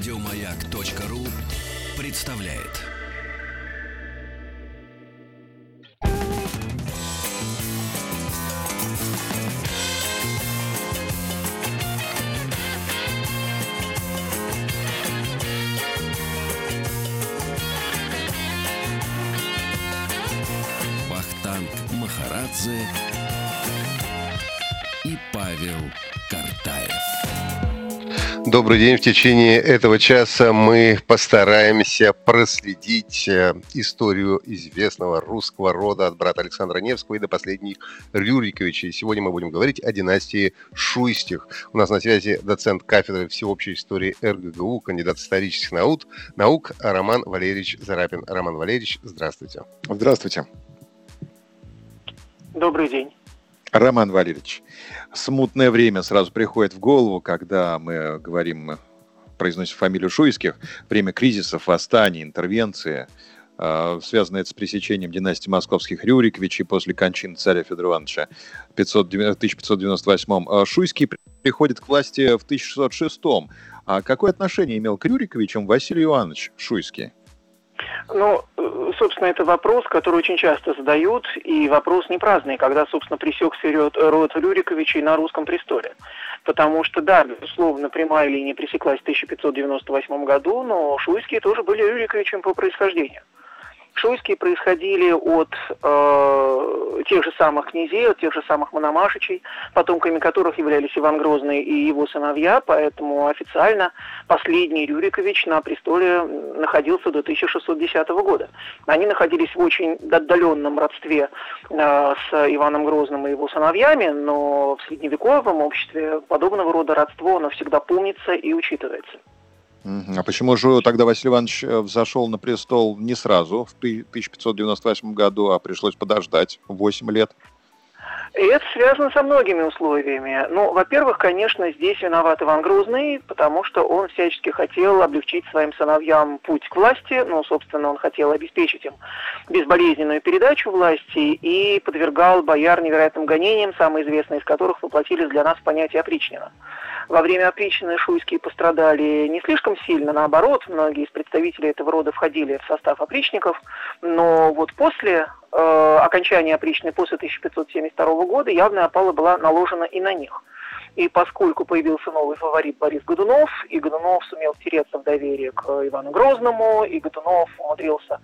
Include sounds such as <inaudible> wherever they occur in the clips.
Радиомаяк.ру представляет. Вахтанг Махарадзе Добрый день. В течение этого часа мы постараемся проследить э, историю известного русского рода от брата Александра Невского и до последних Рюриковичей. Сегодня мы будем говорить о династии Шуйстих. У нас на связи доцент кафедры всеобщей истории РГГУ, кандидат исторических наук, наук Роман Валерьевич Зарапин. Роман Валерьевич, здравствуйте. Здравствуйте. Добрый день. Роман Валерьевич, смутное время сразу приходит в голову, когда мы говорим, произносим фамилию Шуйских, время кризисов, восстаний, интервенции, связано это с пресечением династии московских Рюриковичей после кончины царя Федора Ивановича в 1598 э, Шуйский приходит к власти в 1606 А какое отношение имел к Рюриковичам Василий Иванович Шуйский? Ну, собственно, это вопрос, который очень часто задают, и вопрос не праздный, когда, собственно, пресекся род Рюриковичей на русском престоле. Потому что, да, безусловно, прямая линия пресеклась в 1598 году, но шуйские тоже были Рюриковичем по происхождению. Шуйские происходили от э, тех же самых князей, от тех же самых мономашичей, потомками которых являлись Иван Грозный и его сыновья, поэтому официально последний Рюрикович на престоле находился до 1610 года. Они находились в очень отдаленном родстве э, с Иваном Грозным и его сыновьями, но в средневековом обществе подобного рода родство, оно всегда помнится и учитывается. А почему же тогда Василий Иванович э, взошел на престол не сразу, в 1598 году, а пришлось подождать 8 лет? И это связано со многими условиями. Ну, во-первых, конечно, здесь виноват Иван Грозный, потому что он всячески хотел облегчить своим сыновьям путь к власти. Ну, собственно, он хотел обеспечить им безболезненную передачу власти и подвергал бояр невероятным гонениям, самые известные из которых воплотились для нас в понятие опричнина. Во время опричнины шуйские пострадали не слишком сильно, наоборот, многие из представителей этого рода входили в состав опричников, но вот после окончания опричной, после 1572 года, явная опала была наложена и на них. И поскольку появился новый фаворит Борис Годунов, и Годунов сумел втереться в доверие к Ивану Грозному, и Годунов умудрился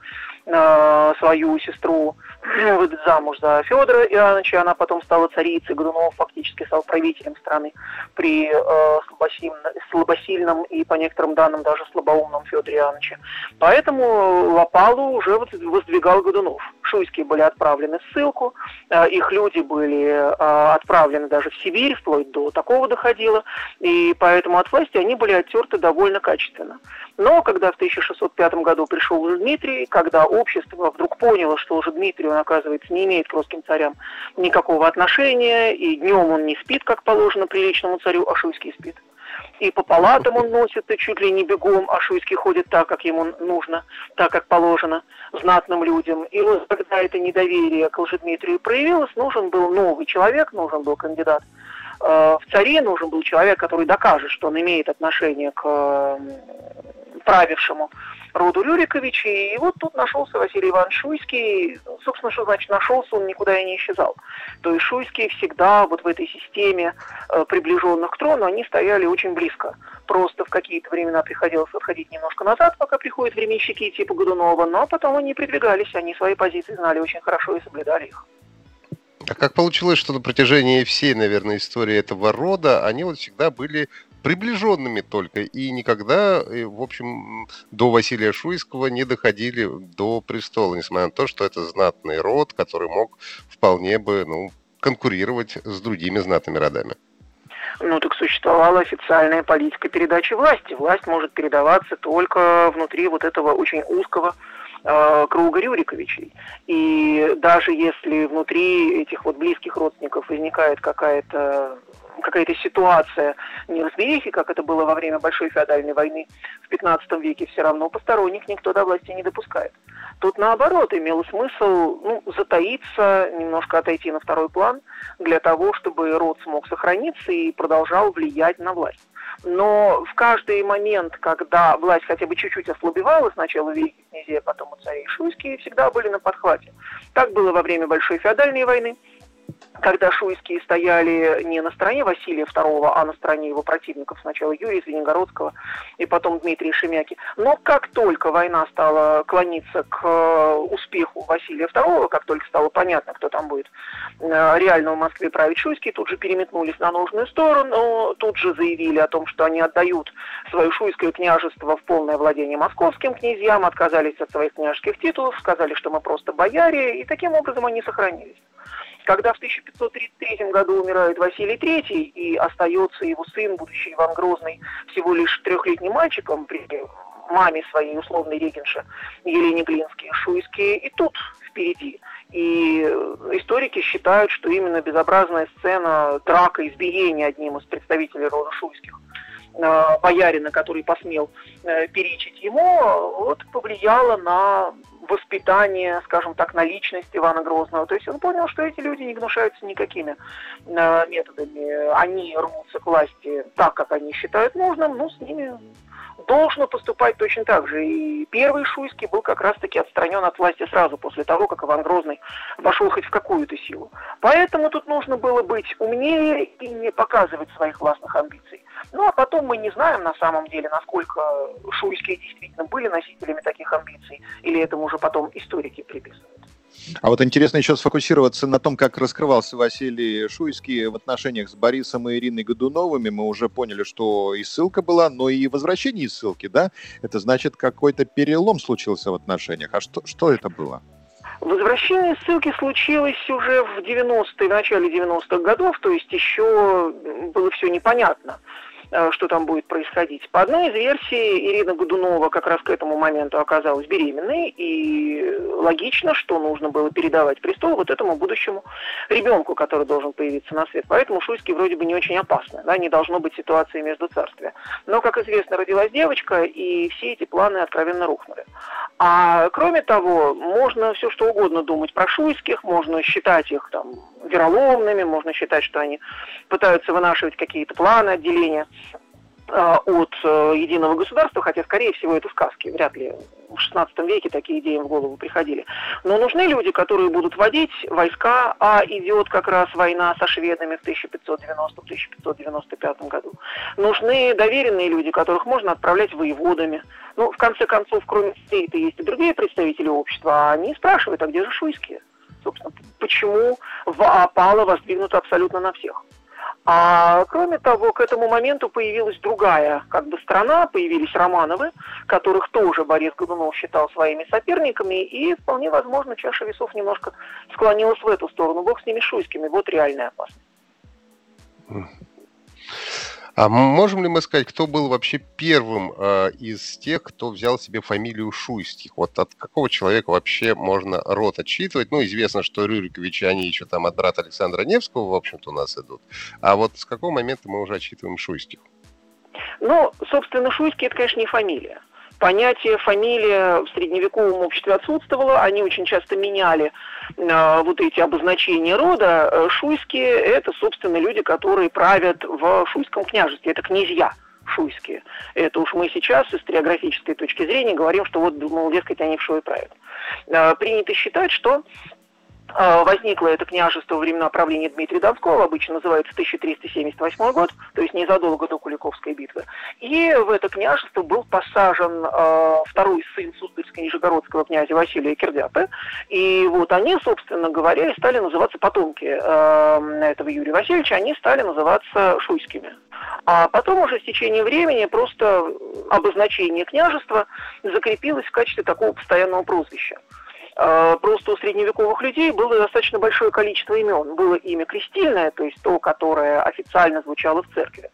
э, свою сестру <clears throat> выдать замуж за Федора Иоанновича, она потом стала царицей, Годунов фактически стал правителем страны при э, слабосильном, слабосильном и, по некоторым данным, даже слабоумном Федоре Иоанновиче. Поэтому Лопалу уже воздвигал Годунов. Шуйские были отправлены в ссылку, э, их люди были э, отправлены даже в Сибирь, вплоть до такого доходило, и поэтому от власти они были оттерты довольно качественно. Но когда в 1605 году пришел уже Дмитрий, когда общество вдруг поняло, что уже Дмитрий, он, оказывается, не имеет к русским царям никакого отношения, и днем он не спит, как положено приличному царю, а Шуйский спит и по палатам он носит, и чуть ли не бегом, а Шуйский ходит так, как ему нужно, так, как положено знатным людям. И вот когда это недоверие к Лжедмитрию проявилось, нужен был новый человек, нужен был кандидат в царе нужен был человек, который докажет, что он имеет отношение к правившему роду Рюриковичей. И вот тут нашелся Василий Иванович Шуйский. Собственно, что значит нашелся, он никуда и не исчезал. То есть Шуйские всегда вот в этой системе э, приближенных к трону, они стояли очень близко. Просто в какие-то времена приходилось отходить немножко назад, пока приходят временщики типа Годунова, но потом они придвигались, они свои позиции знали очень хорошо и соблюдали их. А как получилось, что на протяжении всей, наверное, истории этого рода они вот всегда были приближенными только и никогда, в общем, до Василия Шуйского не доходили до престола, несмотря на то, что это знатный род, который мог вполне бы ну, конкурировать с другими знатными родами. Ну, так существовала официальная политика передачи власти. Власть может передаваться только внутри вот этого очень узкого э, круга Рюриковичей. И даже если внутри этих вот близких родственников возникает какая-то какая-то ситуация неразберихи, как это было во время Большой феодальной войны в 15 веке, все равно посторонних никто до власти не допускает. Тут наоборот имело смысл ну, затаиться, немножко отойти на второй план для того, чтобы род смог сохраниться и продолжал влиять на власть. Но в каждый момент, когда власть хотя бы чуть-чуть ослабевала, сначала великих князей, а потом у царей шуйские, всегда были на подхвате. Так было во время Большой феодальной войны, когда шуйские стояли не на стороне Василия II, а на стороне его противников, сначала Юрия Звенигородского и потом Дмитрия Шемяки. Но как только война стала клониться к э, успеху Василия II, как только стало понятно, кто там будет э, реально в Москве править шуйские, тут же переметнулись на нужную сторону, тут же заявили о том, что они отдают свое шуйское княжество в полное владение московским князьям, отказались от своих княжеских титулов, сказали, что мы просто бояре, и таким образом они сохранились. Когда в 1533 году умирает Василий III и остается его сын, будущий Иван Грозный, всего лишь трехлетним мальчиком при маме своей условной регенши Елене Глинской, Шуйские и тут впереди. И историки считают, что именно безобразная сцена драка, избиения одним из представителей рода Шуйских э, боярина, который посмел э, перечить ему, вот повлияло на воспитание, скажем так, на личность Ивана Грозного. То есть он понял, что эти люди не гнушаются никакими э, методами. Они рвутся к власти так, как они считают нужным, но с ними должно поступать точно так же. И первый Шуйский был как раз-таки отстранен от власти сразу после того, как Иван Грозный вошел хоть в какую-то силу. Поэтому тут нужно было быть умнее и не показывать своих властных амбиций. Ну а потом мы не знаем на самом деле, насколько шуйские действительно были носителями таких амбиций, или этому уже потом историки приписывают. А вот интересно еще сфокусироваться на том, как раскрывался Василий Шуйский в отношениях с Борисом и Ириной Годуновыми. Мы уже поняли, что и ссылка была, но и возвращение из ссылки, да? Это значит, какой-то перелом случился в отношениях. А что, что это было? Возвращение ссылки случилось уже в 90-е, в начале 90-х годов, то есть еще было все непонятно. Э, что там будет происходить. По одной из версий, Ирина Годунова как раз к этому моменту оказалась беременной, и логично, что нужно было передавать престол вот этому будущему ребенку, который должен появиться на свет. Поэтому Шуйский вроде бы не очень опасно, да, не должно быть ситуации между царствия. Но, как известно, родилась девочка, и все эти планы откровенно рухнули. А кроме того, можно все что угодно думать про шуйских, можно считать их там вероломными, можно считать, что они пытаются вынашивать какие-то планы отделения а, от э, единого государства, хотя, скорее всего, это сказки. Вряд ли в XVI веке такие идеи в голову приходили. Но нужны люди, которые будут водить войска, а идет как раз война со шведами в 1590-1595 году. Нужны доверенные люди, которых можно отправлять воеводами. Ну, в конце концов, кроме стейта, есть и другие представители общества, а они спрашивают, а где же шуйские? Собственно, почему опала воздвигнута абсолютно на всех? А кроме того, к этому моменту появилась другая как бы страна, появились Романовы, которых тоже Борис Годунов считал своими соперниками, и вполне возможно чаша весов немножко склонилась в эту сторону. Бог с ними шуйскими, вот реальная опасность. А можем ли мы сказать, кто был вообще первым э, из тех, кто взял себе фамилию Шуйских? Вот от какого человека вообще можно род отчитывать? Ну, известно, что Рюриковичи, они еще там от брата Александра Невского, в общем-то, у нас идут. А вот с какого момента мы уже отчитываем Шуйских? Ну, собственно, Шуйский – это, конечно, не фамилия понятие фамилия в средневековом обществе отсутствовало, они очень часто меняли э, вот эти обозначения рода. Э, шуйские – это, собственно, люди, которые правят в шуйском княжестве, это князья шуйские. Это уж мы сейчас с историографической точки зрения говорим, что вот, мол, дескать, они в Шуе правят. Э, принято считать, что возникло это княжество во времена правления Дмитрия Донского, обычно называется 1378 год, то есть незадолго до Куликовской битвы. И в это княжество был посажен э, второй сын Суздальско-Нижегородского князя Василия Кирдяпы. И вот они, собственно говоря, и стали называться потомки э, этого Юрия Васильевича, они стали называться шуйскими. А потом уже с течением времени просто обозначение княжества закрепилось в качестве такого постоянного прозвища. А, просто у средневековых людей было достаточно большое количество имен. Было имя крестильное, то есть то, которое официально звучало в церкви.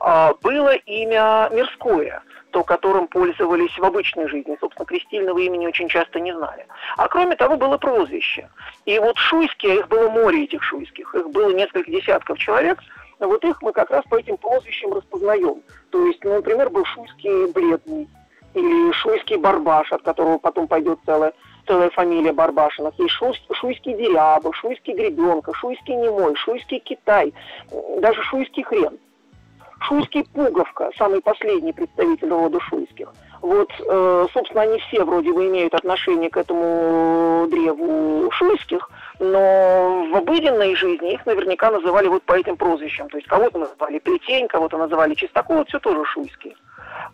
А, было имя мирское, то, которым пользовались в обычной жизни. Собственно, крестильного имени очень часто не знали. А кроме того, было прозвище. И вот шуйские, их было море этих шуйских, их было несколько десятков человек, вот их мы как раз по этим прозвищам распознаем. То есть, ну, например, был шуйский бледный, или шуйский барбаш, от которого потом пойдет целая целая фамилия Барбашинов. Есть Шу, Шуйский Деряба, Шуйский Гребенка, Шуйский Немой, Шуйский Китай, даже Шуйский Хрен. Шуйский Пуговка, самый последний представитель рода шуйских. Вот, э, собственно, они все вроде бы имеют отношение к этому древу шуйских, но в обыденной жизни их наверняка называли вот по этим прозвищам. То есть кого-то называли Плетень, кого-то называли Чистаков, это все тоже шуйские.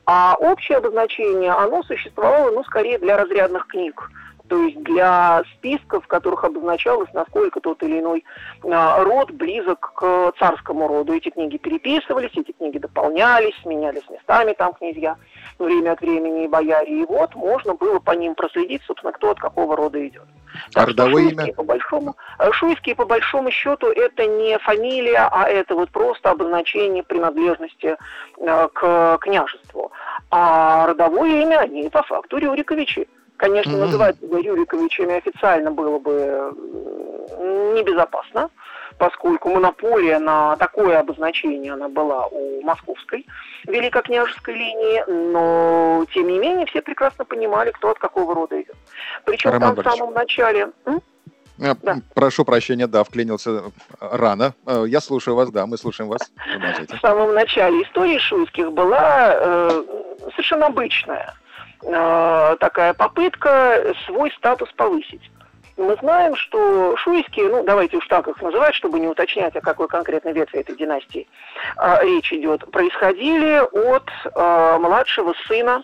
А общее обозначение, оно существовало, ну, скорее для разрядных книг то есть для списков, в которых обозначалось, насколько тот или иной а, род близок к царскому роду. Эти книги переписывались, эти книги дополнялись, сменялись местами там князья время от времени и бояре. И вот можно было по ним проследить, собственно, кто от какого рода идет. Так а родовое имя? По большому, э, шуйские, по большому счету, это не фамилия, а это вот просто обозначение принадлежности э, к княжеству. А родовое имя они по факту Рюриковичи. Конечно, mm-hmm. называть Рюриковичами официально было бы небезопасно, поскольку монополия на такое обозначение она была у московской великокняжеской линии, но тем не менее все прекрасно понимали, кто от какого рода идет. Причем Роман там в самом начале... М? Э, да. Прошу прощения, да, вклинился рано. Э, я слушаю вас, да, мы слушаем вас. В самом начале истории шуйских была э, совершенно обычная э, такая попытка свой статус повысить. Мы знаем, что шуйские, ну давайте уж так их называть, чтобы не уточнять, о какой конкретной ветви этой династии э, речь идет, происходили от э, младшего сына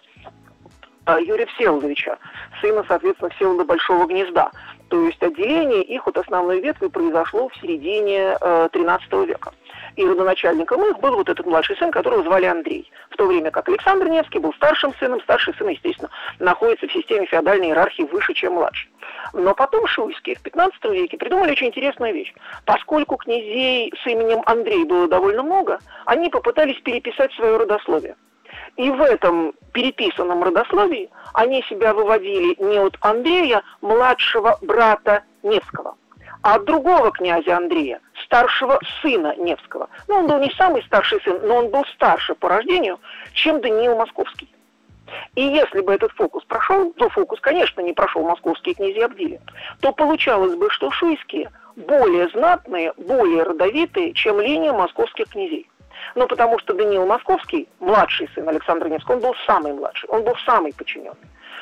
э, Юрия Всеволодовича, сына, соответственно, Всеволода Большого Гнезда. То есть отделение их от основной ветви произошло в середине э, 13 века и родоначальником их был вот этот младший сын, которого звали Андрей. В то время как Александр Невский был старшим сыном, старший сын, естественно, находится в системе феодальной иерархии выше, чем младший. Но потом шуйские в 15 веке придумали очень интересную вещь. Поскольку князей с именем Андрей было довольно много, они попытались переписать свое родословие. И в этом переписанном родословии они себя выводили не от Андрея, младшего брата Невского – от другого князя Андрея, старшего сына Невского. Ну, он был не самый старший сын, но он был старше по рождению, чем Даниил Московский. И если бы этот фокус прошел, то фокус, конечно, не прошел московские князи Абдили, то получалось бы, что шуйские более знатные, более родовитые, чем линия московских князей. Ну, потому что Даниил Московский, младший сын Александра Невского, он был самый младший, он был самый подчиненный.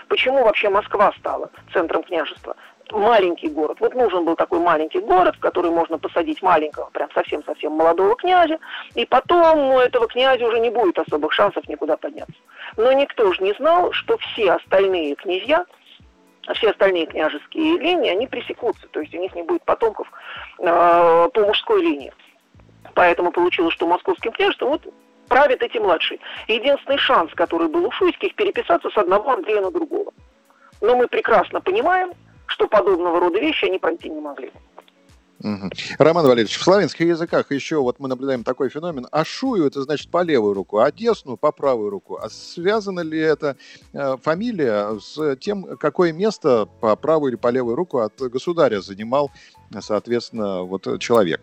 Почему вообще Москва стала центром княжества? Маленький город. Вот нужен был такой маленький город, в который можно посадить маленького, прям совсем-совсем молодого князя, и потом у этого князя уже не будет особых шансов никуда подняться. Но никто же не знал, что все остальные князья, все остальные княжеские линии, они пресекутся, то есть у них не будет потомков э, по мужской линии. Поэтому получилось, что московским княжеством вот правят эти младшие. Единственный шанс, который был у шуйских, переписаться с одного Андрея на другого. Но мы прекрасно понимаем, что подобного рода вещи они пройти не могли. Роман Валерьевич, в славянских языках еще вот мы наблюдаем такой феномен. А шую это значит по левую руку, а десну по правую руку. А связана ли эта э, фамилия с тем, какое место по правую или по левую руку от государя занимал, соответственно, вот человек?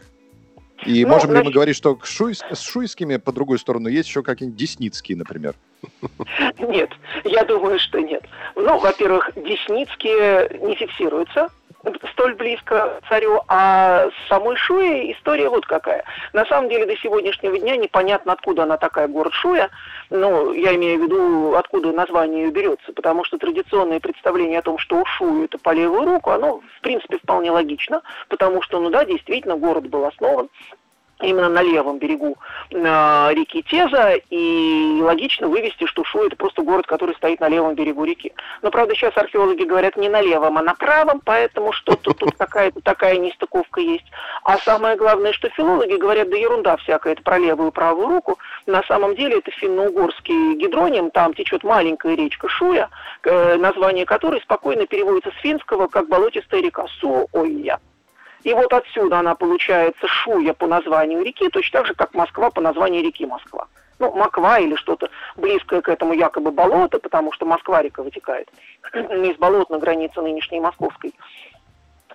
И ну, можем значит... ли мы говорить, что шуй, с шуйскими по другую сторону есть еще какие-нибудь десницкие, например? Нет, я думаю, что нет. Ну, во-первых, десницкие не фиксируются столь близко царю, а с самой Шуей история вот какая. На самом деле до сегодняшнего дня непонятно, откуда она такая, город Шуя, ну, я имею в виду, откуда название ее берется, потому что традиционное представление о том, что у Шую это по левую руку, оно, в принципе, вполне логично, потому что, ну да, действительно, город был основан именно на левом берегу э, реки Теза, и логично вывести, что Шу это просто город, который стоит на левом берегу реки. Но, правда, сейчас археологи говорят не на левом, а на правом, поэтому что-то тут <laughs> какая-то такая нестыковка есть. А самое главное, что филологи говорят, да ерунда всякая, это про левую и правую руку. На самом деле это финно-угорский гидроним, там течет маленькая речка Шуя, э, название которой спокойно переводится с финского как болотистая река Су-Ойя. И вот отсюда она получается Шуя по названию реки, точно так же, как Москва по названию реки Москва. Ну, Маква или что-то близкое к этому якобы болото, потому что Москва-река вытекает <clears throat> из болот на границе нынешней Московской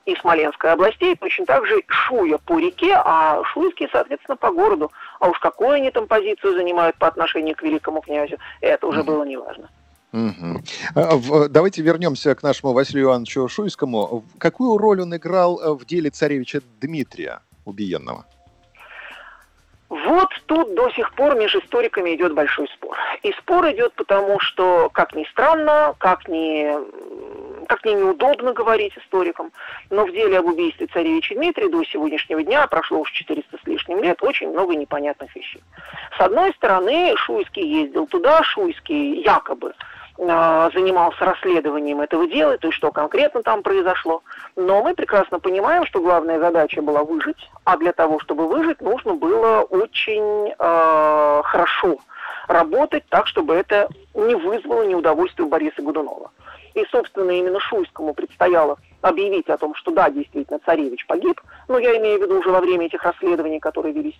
и Смоленской областей, точно так же Шуя по реке, а Шуйские, соответственно, по городу. А уж какую они там позицию занимают по отношению к великому князю, это уже было неважно. Угу. Давайте вернемся к нашему Василию Ивановичу Шуйскому. Какую роль он играл э, в деле царевича Дмитрия Убиенного? Вот тут до сих пор между историками идет большой спор. И спор идет потому, что, как ни странно, как ни, как ни неудобно говорить историкам, но в деле об убийстве царевича Дмитрия до сегодняшнего дня прошло уже 400 с лишним лет, очень много непонятных вещей. С одной стороны, Шуйский ездил туда, Шуйский якобы занимался расследованием этого дела, то есть что конкретно там произошло. Но мы прекрасно понимаем, что главная задача была выжить, а для того, чтобы выжить, нужно было очень э, хорошо работать так, чтобы это не вызвало неудовольствие у Бориса Годунова. И, собственно, именно Шуйскому предстояло объявить о том, что да, действительно, царевич погиб, но я имею в виду уже во время этих расследований, которые велись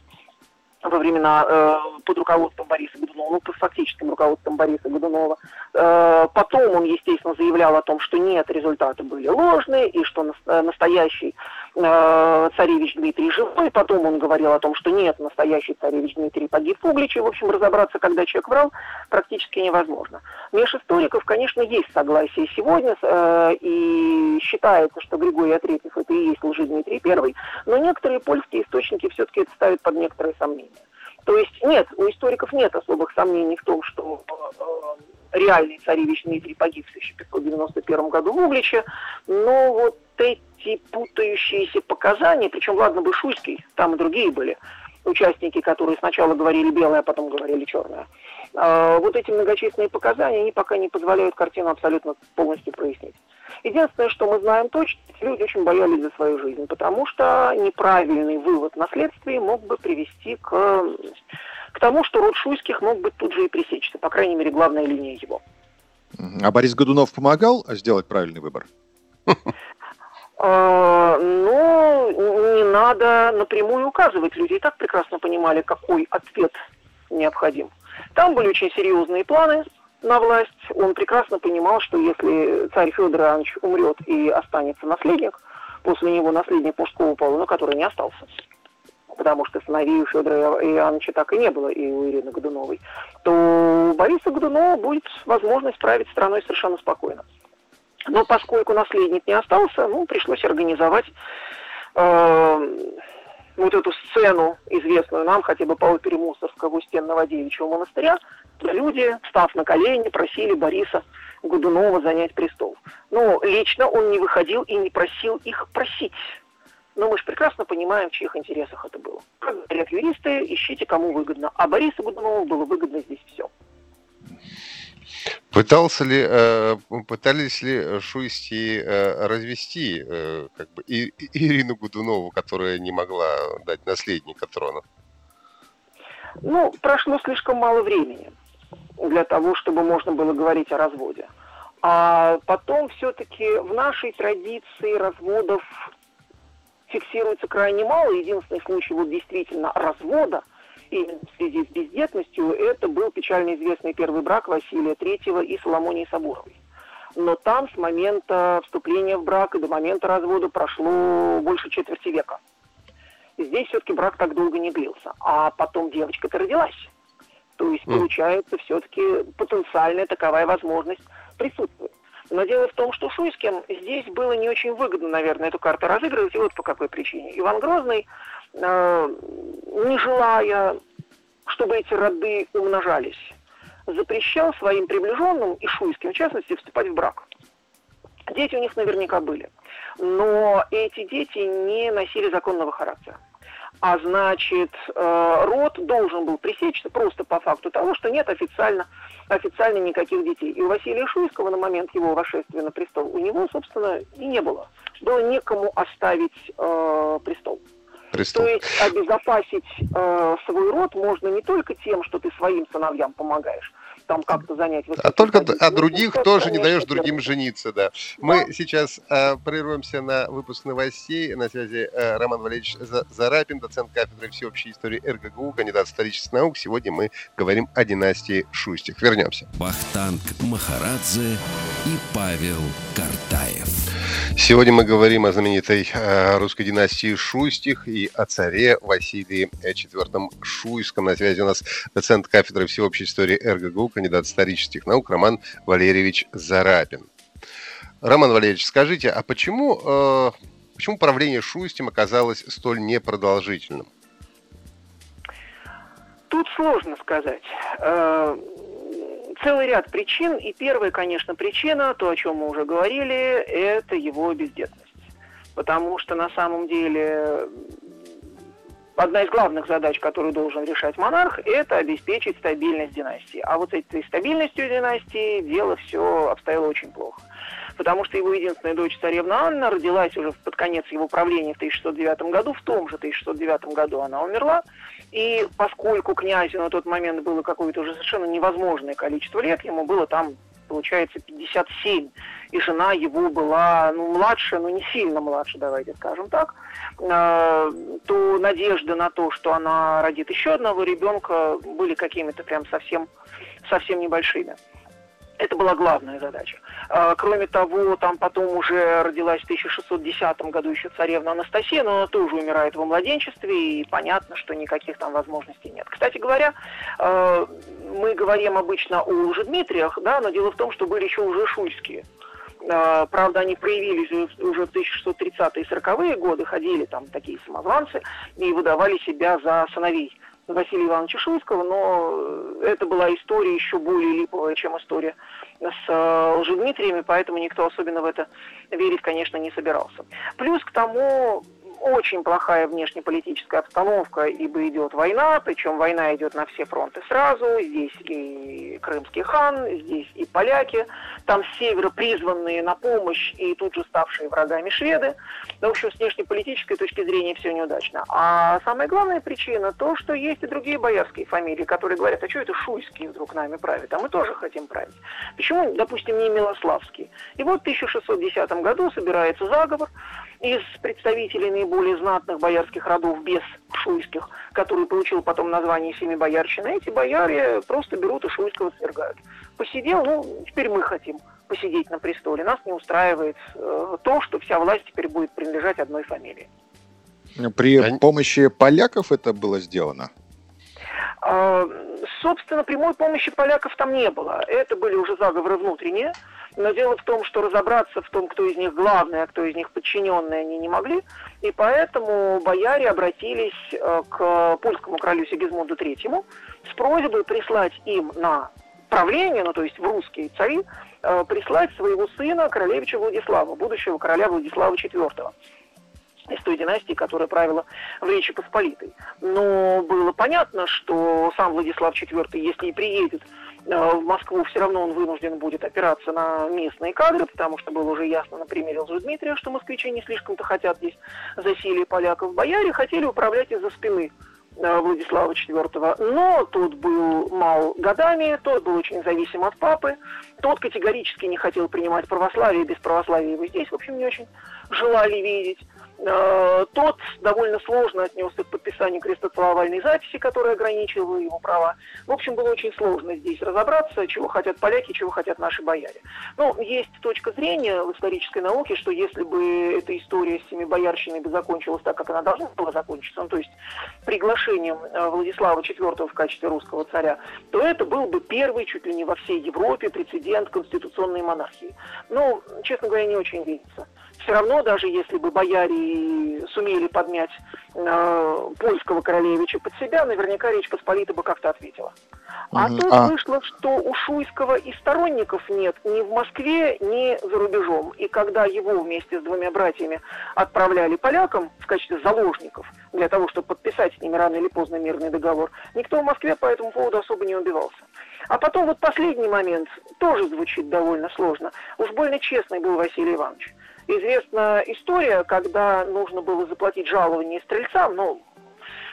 во времена э, под руководством Бориса Годунова, ну, под фактическим руководством Бориса Годунова. Э, потом он, естественно, заявлял о том, что нет, результаты были ложные, и что на, настоящий э, царевич Дмитрий живой. Потом он говорил о том, что нет, настоящий царевич Дмитрий погиб в Угличе. В общем, разобраться, когда человек врал, практически невозможно. Меж историков, конечно, есть согласие сегодня, э, и считается, что Григорий Отрепьев это и есть лжи Дмитрий I, но некоторые польские источники все-таки это ставят под некоторые сомнения. То есть нет, у историков нет особых сомнений в том, что э, реальный царевич Дмитрий погиб в 1591 году в Угличе, но вот эти путающиеся показания, причем, ладно бы Шуйский, там и другие были, участники, которые сначала говорили белое, а потом говорили черное. А, вот эти многочисленные показания, они пока не позволяют картину абсолютно полностью прояснить. Единственное, что мы знаем точно, люди очень боялись за свою жизнь, потому что неправильный вывод на следствии мог бы привести к, к тому, что род Шуйских мог быть тут же и пресечься, по крайней мере, главная линия его. А Борис Годунов помогал сделать правильный выбор? А, ну, не надо напрямую указывать. Люди и так прекрасно понимали, какой ответ необходим. Там были очень серьезные планы на власть. Он прекрасно понимал, что если царь Федор Иванович умрет и останется наследник, после него наследник мужского пола, но который не остался, потому что сыновей у Федора Иоанновича так и не было, и у Ирины Годуновой, то у Бориса Годунова будет возможность править страной совершенно спокойно. Но поскольку наследник не остался, ну, пришлось организовать э, вот эту сцену, известную нам, хотя бы по опере Мусорского у стен монастыря, люди, став на колени, просили Бориса Годунова занять престол. Но лично он не выходил и не просил их просить. Но мы же прекрасно понимаем, в чьих интересах это было. Как говорят юристы, ищите, кому выгодно. А Борису Годунову было выгодно здесь все. Пытался ли, э, пытались ли Шуйсти э, развести э, как бы, Ирину Гудунову, которая не могла дать наследника трона? Ну, прошло слишком мало времени для того, чтобы можно было говорить о разводе. А потом все-таки в нашей традиции разводов фиксируется крайне мало. Единственный случай вот действительно развода – именно в связи с бездетностью, это был печально известный первый брак Василия III и Соломонии Соборовой. Но там с момента вступления в брак и до момента развода прошло больше четверти века. Здесь все-таки брак так долго не длился. А потом девочка-то родилась. То есть, получается, все-таки потенциальная таковая возможность присутствует. Но дело в том, что Шуйским здесь было не очень выгодно, наверное, эту карту разыгрывать. И вот по какой причине. Иван Грозный Э, не желая, чтобы эти роды умножались, запрещал своим приближенным и шуйским, в частности, вступать в брак. Дети у них наверняка были. Но эти дети не носили законного характера. А значит, э, род должен был пресечься просто по факту того, что нет официально, официально никаких детей. И у Василия Шуйского на момент его восшествия на престол у него, собственно, и не было. Было некому оставить э, престол престол. То есть обезопасить э, свой род можно не только тем, что ты своим сыновьям помогаешь, там как-то занять А только а других ну, тоже не даешь другим жениться, да. Мы да. сейчас э, прервемся на выпуск новостей. На связи э, Роман Валерьевич Зарапин, доцент кафедры всеобщей истории РГГУ, кандидат исторических наук. Сегодня мы говорим о династии Шустих. Вернемся. Бахтанг Махарадзе и Павел Картаев. Сегодня мы говорим о знаменитой э, русской династии Шустих и о царе Василии IV Шуйском. На связи у нас доцент кафедры всеобщей истории РГГУ, кандидат исторических наук Роман Валерьевич Зарапин. Роман Валерьевич, скажите, а почему, э, почему правление Шуйстем оказалось столь непродолжительным? Тут сложно сказать. Целый ряд причин. И первая, конечно, причина, то, о чем мы уже говорили, это его бездетность. Потому что на самом деле одна из главных задач, которую должен решать монарх, это обеспечить стабильность династии. А вот с этой стабильностью династии дело все обстояло очень плохо. Потому что его единственная дочь, царевна Анна, родилась уже под конец его правления в 1609 году. В том же 1609 году она умерла. И поскольку князю на тот момент было какое-то уже совершенно невозможное количество лет, ему было там получается 57, и жена его была, ну, младше, но не сильно младше, давайте скажем так, э, то надежды на то, что она родит еще одного ребенка, были какими-то прям совсем, совсем небольшими. Это была главная задача. А, кроме того, там потом уже родилась в 1610 году еще царевна Анастасия, но она тоже умирает во младенчестве, и понятно, что никаких там возможностей нет. Кстати говоря, а, мы говорим обычно о Лжедмитриях, да, но дело в том, что были еще уже шуйские. А, правда, они проявились уже в 1630-е и 40-е годы, ходили там такие самозванцы и выдавали себя за сыновей Василия Ивановича Шуйского, но это была история еще более липовая, чем история с э, Лжедмитриями, поэтому никто особенно в это верить, конечно, не собирался. Плюс к тому очень плохая внешнеполитическая обстановка, ибо идет война, причем война идет на все фронты сразу. Здесь и крымский хан, здесь и поляки, там с севера призванные на помощь и тут же ставшие врагами шведы. Ну, в общем, с внешнеполитической точки зрения все неудачно. А самая главная причина то, что есть и другие боярские фамилии, которые говорят, а что это шуйские вдруг нами правят, а мы тоже хотим править. Почему, допустим, не Милославский? И вот в 1610 году собирается заговор из представителей наиболее знатных боярских родов без шуйских, который получил потом название Семи Боярщина, эти бояре просто берут и Шуйского свергают. Посидел, ну, теперь мы хотим посидеть на престоле. Нас не устраивает э, то, что вся власть теперь будет принадлежать одной фамилии. При помощи поляков это было сделано? А, собственно, прямой помощи поляков там не было. Это были уже заговоры внутренние. Но дело в том, что разобраться в том, кто из них главный, а кто из них подчиненный, они не могли. И поэтому бояре обратились э, к польскому королю Сигизмунду III с просьбой прислать им на правление, ну то есть в русские цари, э, прислать своего сына, королевича Владислава, будущего короля Владислава IV из той династии, которая правила в Речи Посполитой. Но было понятно, что сам Владислав IV, если и приедет в Москву, все равно он вынужден будет опираться на местные кадры, потому что было уже ясно на примере Лжедмитрия, что москвичи не слишком-то хотят здесь засилие поляков. Бояре хотели управлять из-за спины э, Владислава IV, но тот был мал годами, тот был очень зависим от папы, тот категорически не хотел принимать православие, без православия его здесь, в общем, не очень желали видеть. Э, тот довольно сложно отнесся к подписанию крестоцеловальной записи, которая ограничивала его права. В общем, было очень сложно здесь разобраться, чего хотят поляки, чего хотят наши бояре. Но есть точка зрения в исторической науке, что если бы эта история с семи боярщиной бы закончилась так, как она должна была закончиться, ну, то есть приглашением э, Владислава IV в качестве русского царя, то это был бы первый чуть ли не во всей Европе прецедент конституционной монархии. Ну, честно говоря, не очень верится все равно, даже если бы бояре сумели подмять э, польского королевича под себя, наверняка Речь Посполита бы как-то ответила. А mm-hmm. тут а... вышло, что у Шуйского и сторонников нет ни в Москве, ни за рубежом. И когда его вместе с двумя братьями отправляли полякам в качестве заложников, для того, чтобы подписать с ними рано или поздно мирный договор, никто в Москве по этому поводу особо не убивался. А потом вот последний момент тоже звучит довольно сложно. Уж больно честный был Василий Иванович. Известна история, когда нужно было заплатить жалование стрельцам, но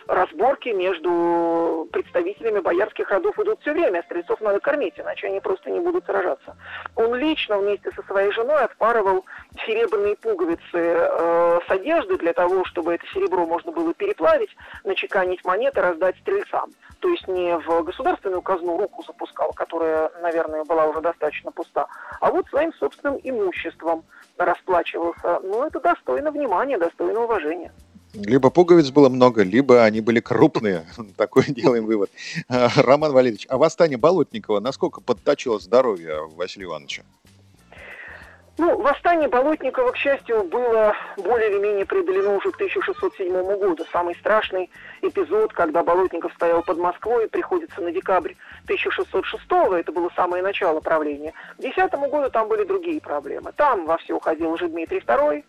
разборки между представителями боярских родов идут все время, а стрельцов надо кормить, иначе они просто не будут сражаться. Он лично вместе со своей женой отпарывал серебряные пуговицы э, с одежды для того, чтобы это серебро можно было переплавить, начеканить монеты, раздать стрельцам. То есть не в государственную казну руку запускал, которая, наверное, была уже достаточно пуста, а вот своим собственным имуществом расплачивался. Ну, это достойно внимания, достойно уважения. Либо пуговиц было много, либо они были крупные. <laughs> Такой делаем вывод. Роман Валерьевич, а восстание Болотникова насколько подточило здоровье Василия Ивановича? Ну, восстание Болотникова, к счастью, было более или менее преодолено уже к 1607 году. Самый страшный эпизод, когда Болотников стоял под Москвой, приходится на декабрь 1606 это было самое начало правления. К 10 году там были другие проблемы. Там во все уходил уже Дмитрий II,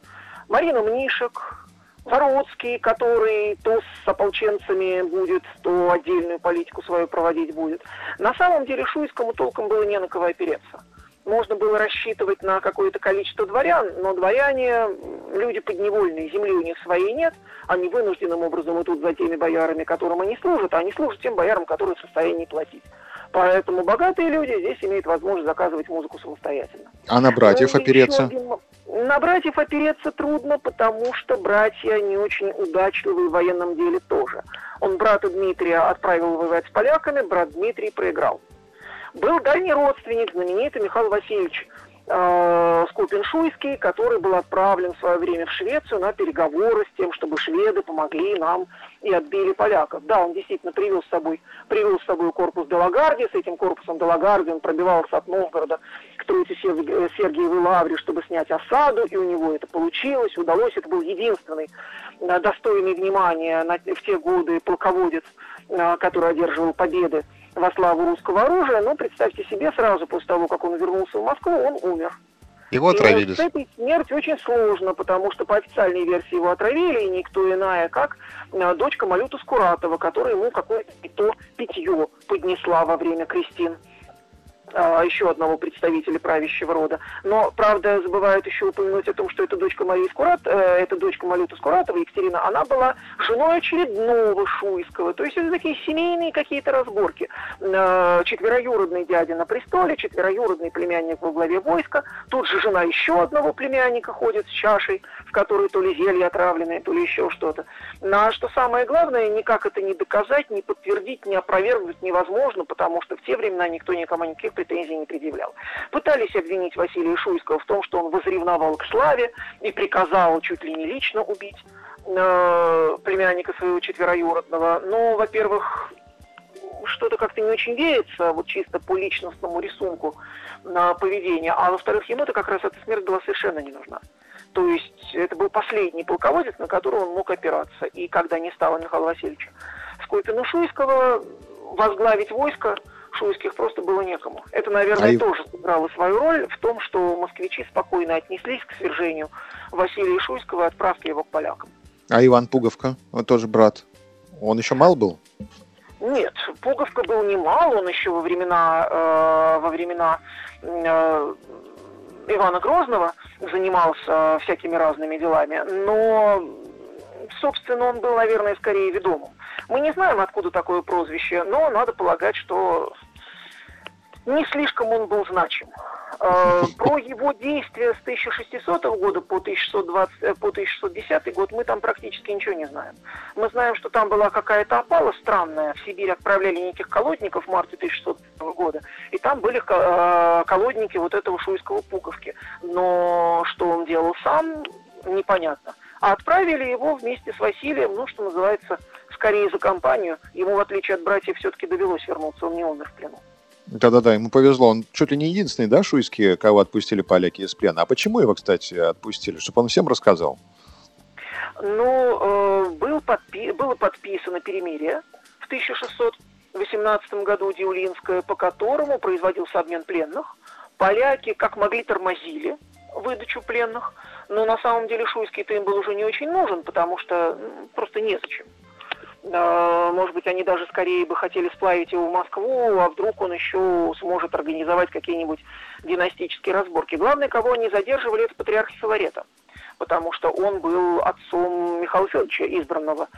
Марина Мнишек, Воровский, который то с ополченцами будет, то отдельную политику свою проводить будет. На самом деле Шуйскому толком было не на кого опереться можно было рассчитывать на какое-то количество дворян, но дворяне люди подневольные, земли у них своей нет, они вынужденным образом идут за теми боярами, которым они служат, а они служат тем боярам, которые в состоянии платить. Поэтому богатые люди здесь имеют возможность заказывать музыку самостоятельно. А на братьев ну, опереться? Один... На братьев опереться трудно, потому что братья не очень удачливы в военном деле тоже. Он брата Дмитрия отправил воевать с поляками, брат Дмитрий проиграл. Был дальний родственник, знаменитый Михаил Васильевич э, Скопин-Шуйский, который был отправлен в свое время в Швецию на переговоры с тем, чтобы шведы помогли нам и отбили поляков. Да, он действительно привел с собой, привел с собой корпус Делагарди, с этим корпусом Делагарди он пробивался от Новгорода к Троице Сергиевой Лавре, чтобы снять осаду, и у него это получилось, удалось, это был единственный э, достойный внимания в те годы полководец, э, который одерживал победы во славу русского оружия, но представьте себе, сразу после того, как он вернулся в Москву, он умер. Его отравили. И с этой смерть очень сложно, потому что по официальной версии его отравили, и никто иная, как э, дочка Малюта Скуратова, которая ему какое-то питье поднесла во время крестин. А, еще одного представителя правящего рода. Но, правда, забывают еще упомянуть о том, что это дочка Марии Скурат, э, это дочка Малюта Скуратова, Екатерина, она была женой очередного Шуйского. То есть это такие семейные какие-то разборки. Э, четвероюродный дядя на престоле, четвероюродный племянник во главе войска, тут же жена еще одного племянника ходит с чашей, в которой то ли зелье отравленное, то ли еще что-то. Но что самое главное, никак это не доказать, не подтвердить, не опровергнуть невозможно, потому что в те времена никто никому никаких претензий не предъявлял. Пытались обвинить Василия Шуйского в том, что он возревновал к славе и приказал чуть ли не лично убить э, племянника своего четвероюродного. Но, во-первых, что-то как-то не очень верится, вот чисто по личностному рисунку на поведение. А во-вторых, ему-то как раз эта смерть была совершенно не нужна. То есть это был последний полководец, на которого он мог опираться. И когда не стало Михаила Васильевича Скопина-Шуйского, возглавить войско – шуйских просто было некому. Это, наверное, а тоже сыграло свою роль в том, что москвичи спокойно отнеслись к свержению Василия Шуйского и отправки его к полякам. А Иван Пуговка, он тоже брат, он еще мал был? Нет, Пуговка был не мал, он еще во времена, э, во времена э, Ивана Грозного занимался всякими разными делами, но, собственно, он был, наверное, скорее ведомым. Мы не знаем, откуда такое прозвище, но надо полагать, что не слишком он был значим. Э, <laughs> про его действия с 1600 года по 1620, э, по 1610 год мы там практически ничего не знаем. Мы знаем, что там была какая-то опала странная. В Сибирь отправляли неких колодников в марте 1600 года. И там были э, колодники вот этого шуйского пуговки. Но что он делал сам, непонятно. А отправили его вместе с Василием, ну, что называется, скорее за компанию. Ему, в отличие от братьев, все-таки довелось вернуться, он не умер в плену. Да-да-да, ему повезло. Он чуть ли не единственный, да, шуйский, кого отпустили поляки из плена. А почему его, кстати, отпустили? Чтобы он всем рассказал. Ну, э, был подпи- было подписано перемирие в 1618 году Диулинское, по которому производился обмен пленных. Поляки как могли тормозили выдачу пленных, но на самом деле Шуйский-то им был уже не очень нужен, потому что ну, просто незачем. А, может быть, они даже скорее бы хотели сплавить его в Москву, а вдруг он еще сможет организовать какие-нибудь династические разборки. Главное, кого они задерживали, это патриарх Филарета, потому что он был отцом Михаила Федоровича, избранного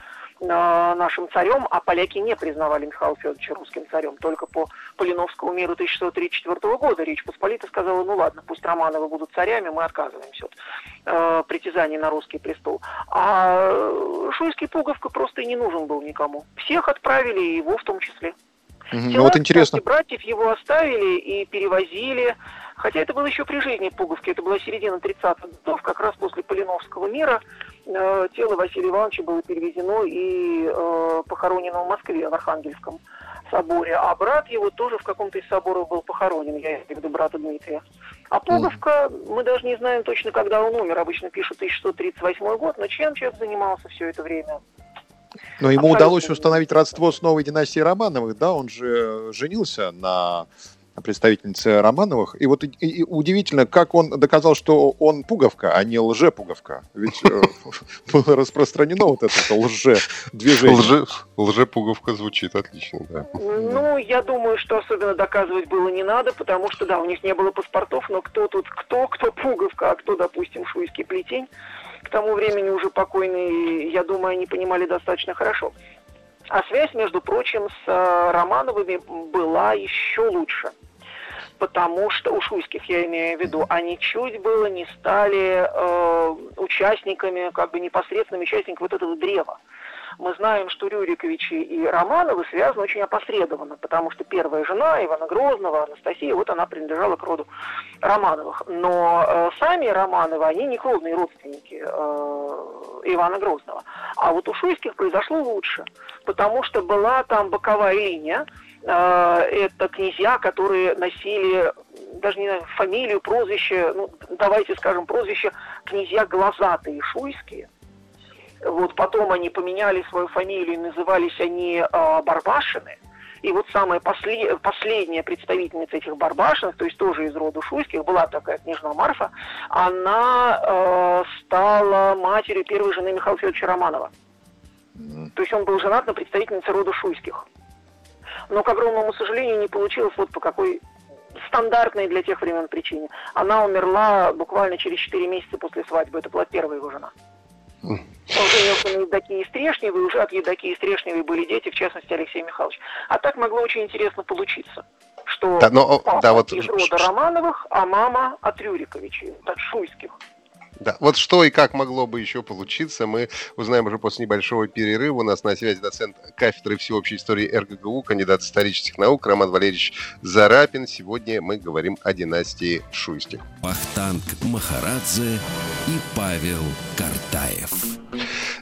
нашим царем, а поляки не признавали Михаила Федоровича русским царем. Только по Полиновскому миру 1634 года Речь Посполита сказала, ну ладно, пусть Романовы будут царями, мы отказываемся от э, притязаний на русский престол. А Шуйский Пуговка просто и не нужен был никому. Всех отправили, и его в том числе. Угу. ну, вот интересно. Кстати, братьев его оставили и перевозили Хотя это было еще при жизни Пуговки, это была середина 30-х годов, как раз после Полиновского мира. Э, тело Василия Ивановича было перевезено и э, похоронено в Москве, в Архангельском соборе. А брат его тоже в каком-то из соборов был похоронен, я имею в виду брата Дмитрия. А Пуговка, мы даже не знаем точно, когда он умер. Обычно пишут 1638 год, но чем человек занимался все это время? Но ему Абсолютно. удалось установить родство с новой династией Романовых, да, он же женился на представительнице Романовых. И вот и, и удивительно, как он доказал, что он пуговка, а не лже-пуговка. Ведь э, <laughs> было распространено вот это лже-движение. Лже, лже-пуговка звучит отлично, да. Ну, я думаю, что особенно доказывать было не надо, потому что, да, у них не было паспортов, но кто тут кто, кто пуговка, а кто, допустим, шуйский плетень. К тому времени уже покойные, я думаю, они понимали достаточно хорошо. А связь, между прочим, с э, Романовыми была еще лучше потому что, у шуйских я имею в виду, они чуть было не стали э, участниками, как бы непосредственными участниками вот этого древа. Мы знаем, что Рюриковичи и Романовы связаны очень опосредованно, потому что первая жена Ивана Грозного, Анастасия, вот она принадлежала к роду Романовых. Но э, сами Романовы, они не кровные родственники э, Ивана Грозного. А вот у Шуйских произошло лучше, потому что была там боковая линия, это князья, которые носили даже не знаю, фамилию, прозвище, ну, давайте скажем, прозвище князья Глазатые Шуйские. Вот потом они поменяли свою фамилию, назывались они э, Барбашины. И вот самая после, последняя представительница этих Барбашинов, то есть тоже из рода Шуйских, была такая княжна Марфа, она э, стала матерью первой жены Михаила Федоровича Романова. То есть он был женат на представительнице рода Шуйских но, к огромному сожалению, не получилось вот по какой стандартной для тех времен причине. Она умерла буквально через 4 месяца после свадьбы. Это была первая его жена. Он женился на Евдокии Стрешневой, уже от Евдокии Стрешневой были дети, в частности, Алексей Михайлович. А так могло очень интересно получиться, что да, но, папа да, вот... из рода Романовых, а мама от Рюриковичей, от Шуйских. Да, вот что и как могло бы еще получиться, мы узнаем уже после небольшого перерыва. У нас на связи доцент кафедры всеобщей истории РГГУ, кандидат исторических наук Роман Валерьевич Зарапин. Сегодня мы говорим о династии Шуйских. Вахтанг Махарадзе и Павел Картаев.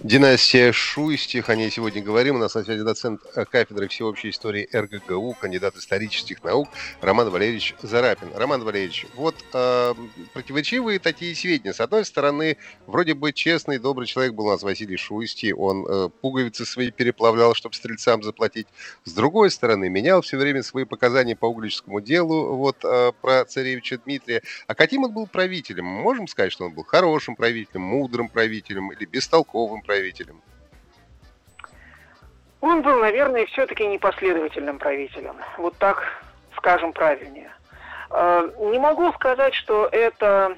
Династия Шуйстих, о ней сегодня говорим. У нас на связи доцент кафедры всеобщей истории РГГУ, кандидат исторических наук Роман Валерьевич Зарапин. Роман Валерьевич, вот э, противоречивые такие сведения. С одной стороны, вроде бы честный, добрый человек был у нас Василий Шуйский, он э, пуговицы свои переплавлял, чтобы стрельцам заплатить. С другой стороны, менял все время свои показания по углическому делу вот э, про царевича Дмитрия. А каким он был правителем? Мы можем сказать, что он был хорошим правителем, мудрым правителем или бестолковым правителем? Правителем? Он был, наверное, все-таки непоследовательным правителем. Вот так скажем правильнее. А, не могу сказать, что это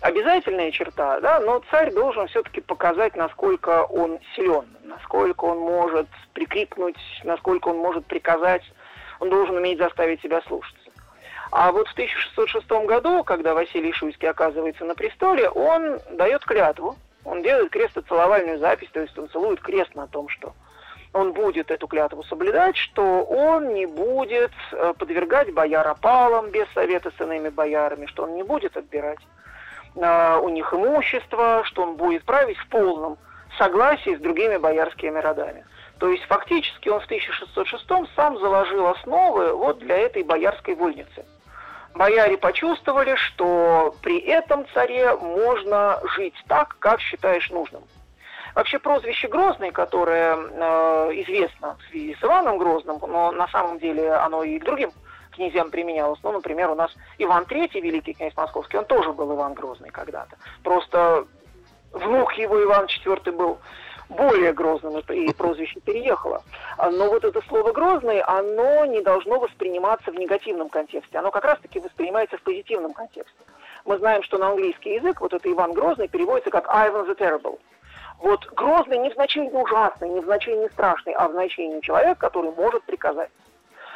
обязательная черта, да, но царь должен все-таки показать, насколько он силен, насколько он может прикрикнуть, насколько он может приказать, он должен уметь заставить себя слушаться. А вот в 1606 году, когда Василий Шуйский оказывается на престоле, он дает клятву, он делает крестоцеловальную запись, то есть он целует крест на том, что он будет эту клятву соблюдать, что он не будет э, подвергать бояр опалам без совета с иными боярами, что он не будет отбирать э, у них имущество, что он будет править в полном согласии с другими боярскими родами. То есть фактически он в 1606 сам заложил основы вот для этой боярской вольницы – бояре почувствовали, что при этом царе можно жить так, как считаешь нужным. Вообще прозвище Грозный, которое э, известно в связи с Иваном Грозным, но на самом деле оно и к другим князьям применялось. Ну, например, у нас Иван III, великий князь московский, он тоже был Иван Грозный когда-то. Просто внук его Иван IV был более грозным, и прозвище переехало. Но вот это слово «грозный», оно не должно восприниматься в негативном контексте. Оно как раз-таки воспринимается в позитивном контексте. Мы знаем, что на английский язык вот это Иван Грозный переводится как Ivan the Terrible. Вот грозный не в значении ужасный, не в значении страшный, а в значении человек, который может приказать.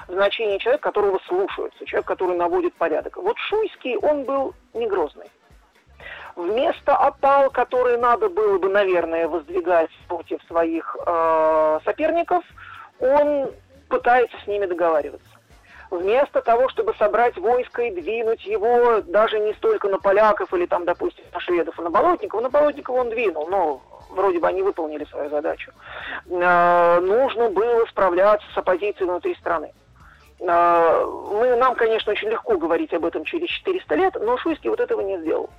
В значении человека, которого слушаются, человек, который наводит порядок. Вот Шуйский, он был не грозный вместо опал, которые надо было бы, наверное, воздвигать против своих э, соперников, он пытается с ними договариваться. Вместо того, чтобы собрать войско и двинуть его даже не столько на поляков или там, допустим, на шведов и на болотников, на болотников он двинул, но вроде бы они выполнили свою задачу. Э, нужно было справляться с оппозицией внутри страны. А, мы, нам, конечно, очень легко говорить об этом через 400 лет, но Шуйский вот этого не сделал.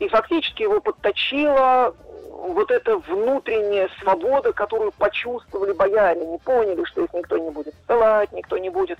И фактически его подточила вот эта внутренняя свобода, которую почувствовали бояре, не поняли, что их никто не будет ссылать, никто не будет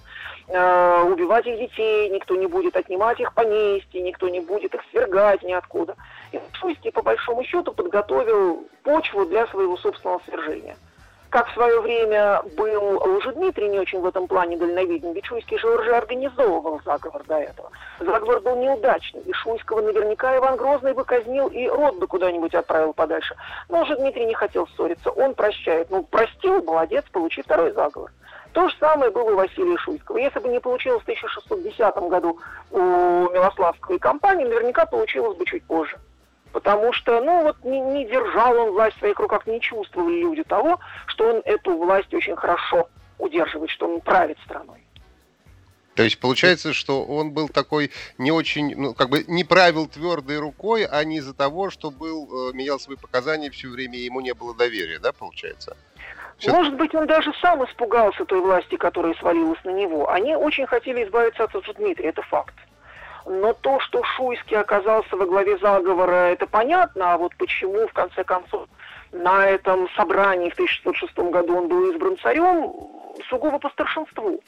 э, убивать их детей, никто не будет отнимать их поместье, никто не будет их свергать ниоткуда. И Шуйский, по большому счету, подготовил почву для своего собственного свержения – как в свое время был Лжедмитрий не очень в этом плане дальновиден, ведь Шуйский же уже организовывал заговор до этого. Заговор был неудачный, и Шуйского наверняка Иван Грозный бы казнил и род бы куда-нибудь отправил подальше. Но уже Дмитрий не хотел ссориться, он прощает. Ну, простил, молодец, получи второй заговор. То же самое было у Василия Шуйского. Если бы не получилось в 1610 году у Милославской компании, наверняка получилось бы чуть позже. Потому что, ну, вот не, не держал он власть в своих руках, не чувствовали люди того, что он эту власть очень хорошо удерживает, что он правит страной. То есть получается, что он был такой не очень, ну, как бы не правил твердой рукой, а не из-за того, что был, э, менял свои показания все время, и ему не было доверия, да, получается? Все... Может быть, он даже сам испугался той власти, которая свалилась на него. Они очень хотели избавиться от Дмитрия, это факт. Но то, что Шуйский оказался во главе заговора, это понятно, а вот почему, в конце концов, на этом собрании в 1606 году он был избран царем, сугубо по старшинству.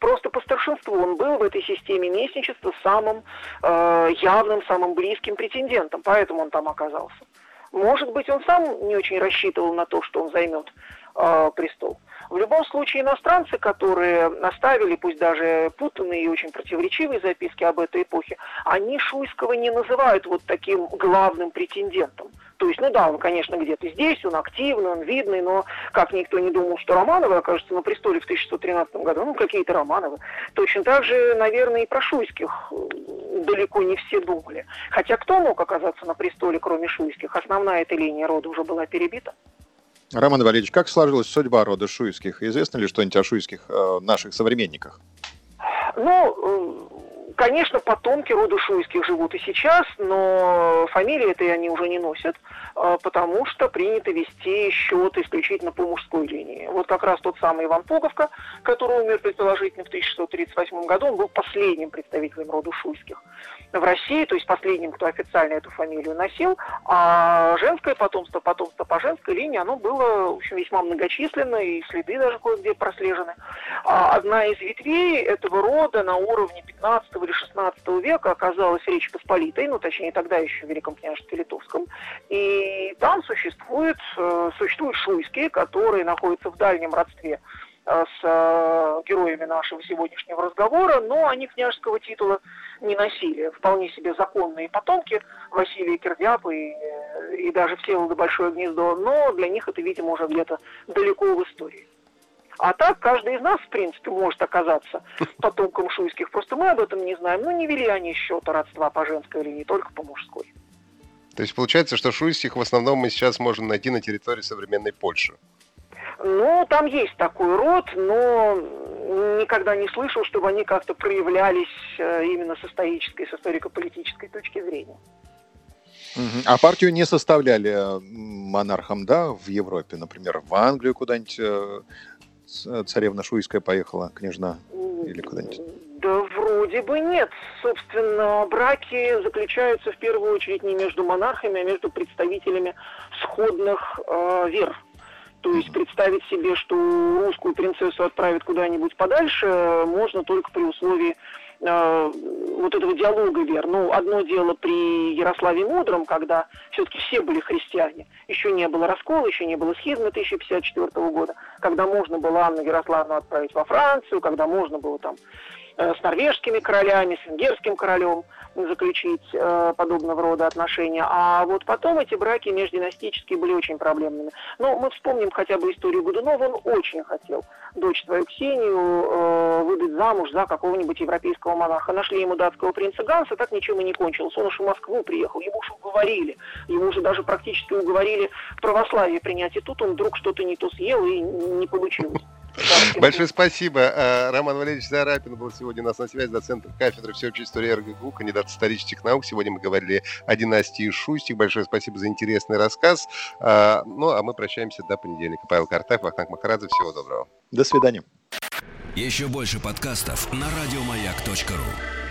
Просто по старшинству он был в этой системе местничества самым э, явным, самым близким претендентом, поэтому он там оказался. Может быть, он сам не очень рассчитывал на то, что он займет э, престол. В любом случае, иностранцы, которые наставили, пусть даже путанные и очень противоречивые записки об этой эпохе, они Шуйского не называют вот таким главным претендентом. То есть, ну да, он, конечно, где-то здесь, он активный, он видный, но как никто не думал, что Романовы окажутся на престоле в 1613 году, ну какие-то Романовы. Точно так же, наверное, и про Шуйских э, далеко не все думали. Хотя кто мог оказаться на престоле, кроме Шуйских? Основная эта линия рода уже была перебита. Роман Валерьевич, как сложилась судьба рода Шуйских? Известно ли что-нибудь о Шуйских э, наших современниках? Ну, э, конечно, потомки рода Шуйских живут и сейчас, но фамилии этой они уже не носят. А, потому что принято вести счет исключительно по мужской линии. Вот как раз тот самый Иван Пуговка, который умер предположительно в 1638 году, он был последним представителем рода Шуйских в России, то есть последним, кто официально эту фамилию носил, а женское потомство, потомство по женской линии, оно было, в общем, весьма многочисленно, и следы даже кое-где прослежены. А одна из ветвей этого рода на уровне 15 или 16 века оказалась Речь Посполитой, ну, точнее, тогда еще в Великом княжестве Литовском, и там существует, э, существуют шуйские, которые находятся в дальнем родстве э, с э, героями нашего сегодняшнего разговора, но они княжеского титула не носили. Вполне себе законные потомки Василия Кирдяпа и, и даже Всеволода Большое Гнездо, но для них это, видимо, уже где-то далеко в истории. А так каждый из нас, в принципе, может оказаться <laughs> потомком шуйских. Просто мы об этом не знаем. Ну, не вели они счета родства по женской линии, только по мужской. То есть получается, что шуйских в основном мы сейчас можем найти на территории современной Польши. Ну, там есть такой род, но никогда не слышал, чтобы они как-то проявлялись э, именно с исторической, с историко-политической точки зрения. А партию не составляли э, монархом, да, в Европе, например, в Англию куда-нибудь э, царевна Шуйская поехала, княжна, или куда-нибудь? Да вроде бы нет. Собственно, браки заключаются в первую очередь не между монархами, а между представителями сходных э, вер. То есть представить себе, что русскую принцессу отправят куда-нибудь подальше, можно только при условии э, вот этого диалога вер. Ну, одно дело при Ярославе Мудром, когда все-таки все были христиане. Еще не было раскола, еще не было схизмы 1054 года, когда можно было Анну Ярославну отправить во Францию, когда можно было там с норвежскими королями, с венгерским королем заключить э, подобного рода отношения. А вот потом эти браки междинастические были очень проблемными. Но мы вспомним хотя бы историю Годунова. Он очень хотел дочь свою Ксению э, выдать замуж за какого-нибудь европейского монарха. Нашли ему датского принца Ганса, так ничем и не кончилось. Он уж в Москву приехал, ему уже уговорили. Ему уже даже практически уговорили православие принять. И тут он вдруг что-то не то съел и не получилось. Большое спасибо. Э, Роман Валерьевич Зарапин был сегодня у нас на связи, доцент кафедры всеобщей истории РГГУ, кандидат исторических наук. Сегодня мы говорили о династии Шустик. Большое спасибо за интересный рассказ. Э, ну, а мы прощаемся до понедельника. Павел Картаев, Вахтанг Махарадзе. Всего доброго. До свидания. Еще больше подкастов на радиомаяк.ру.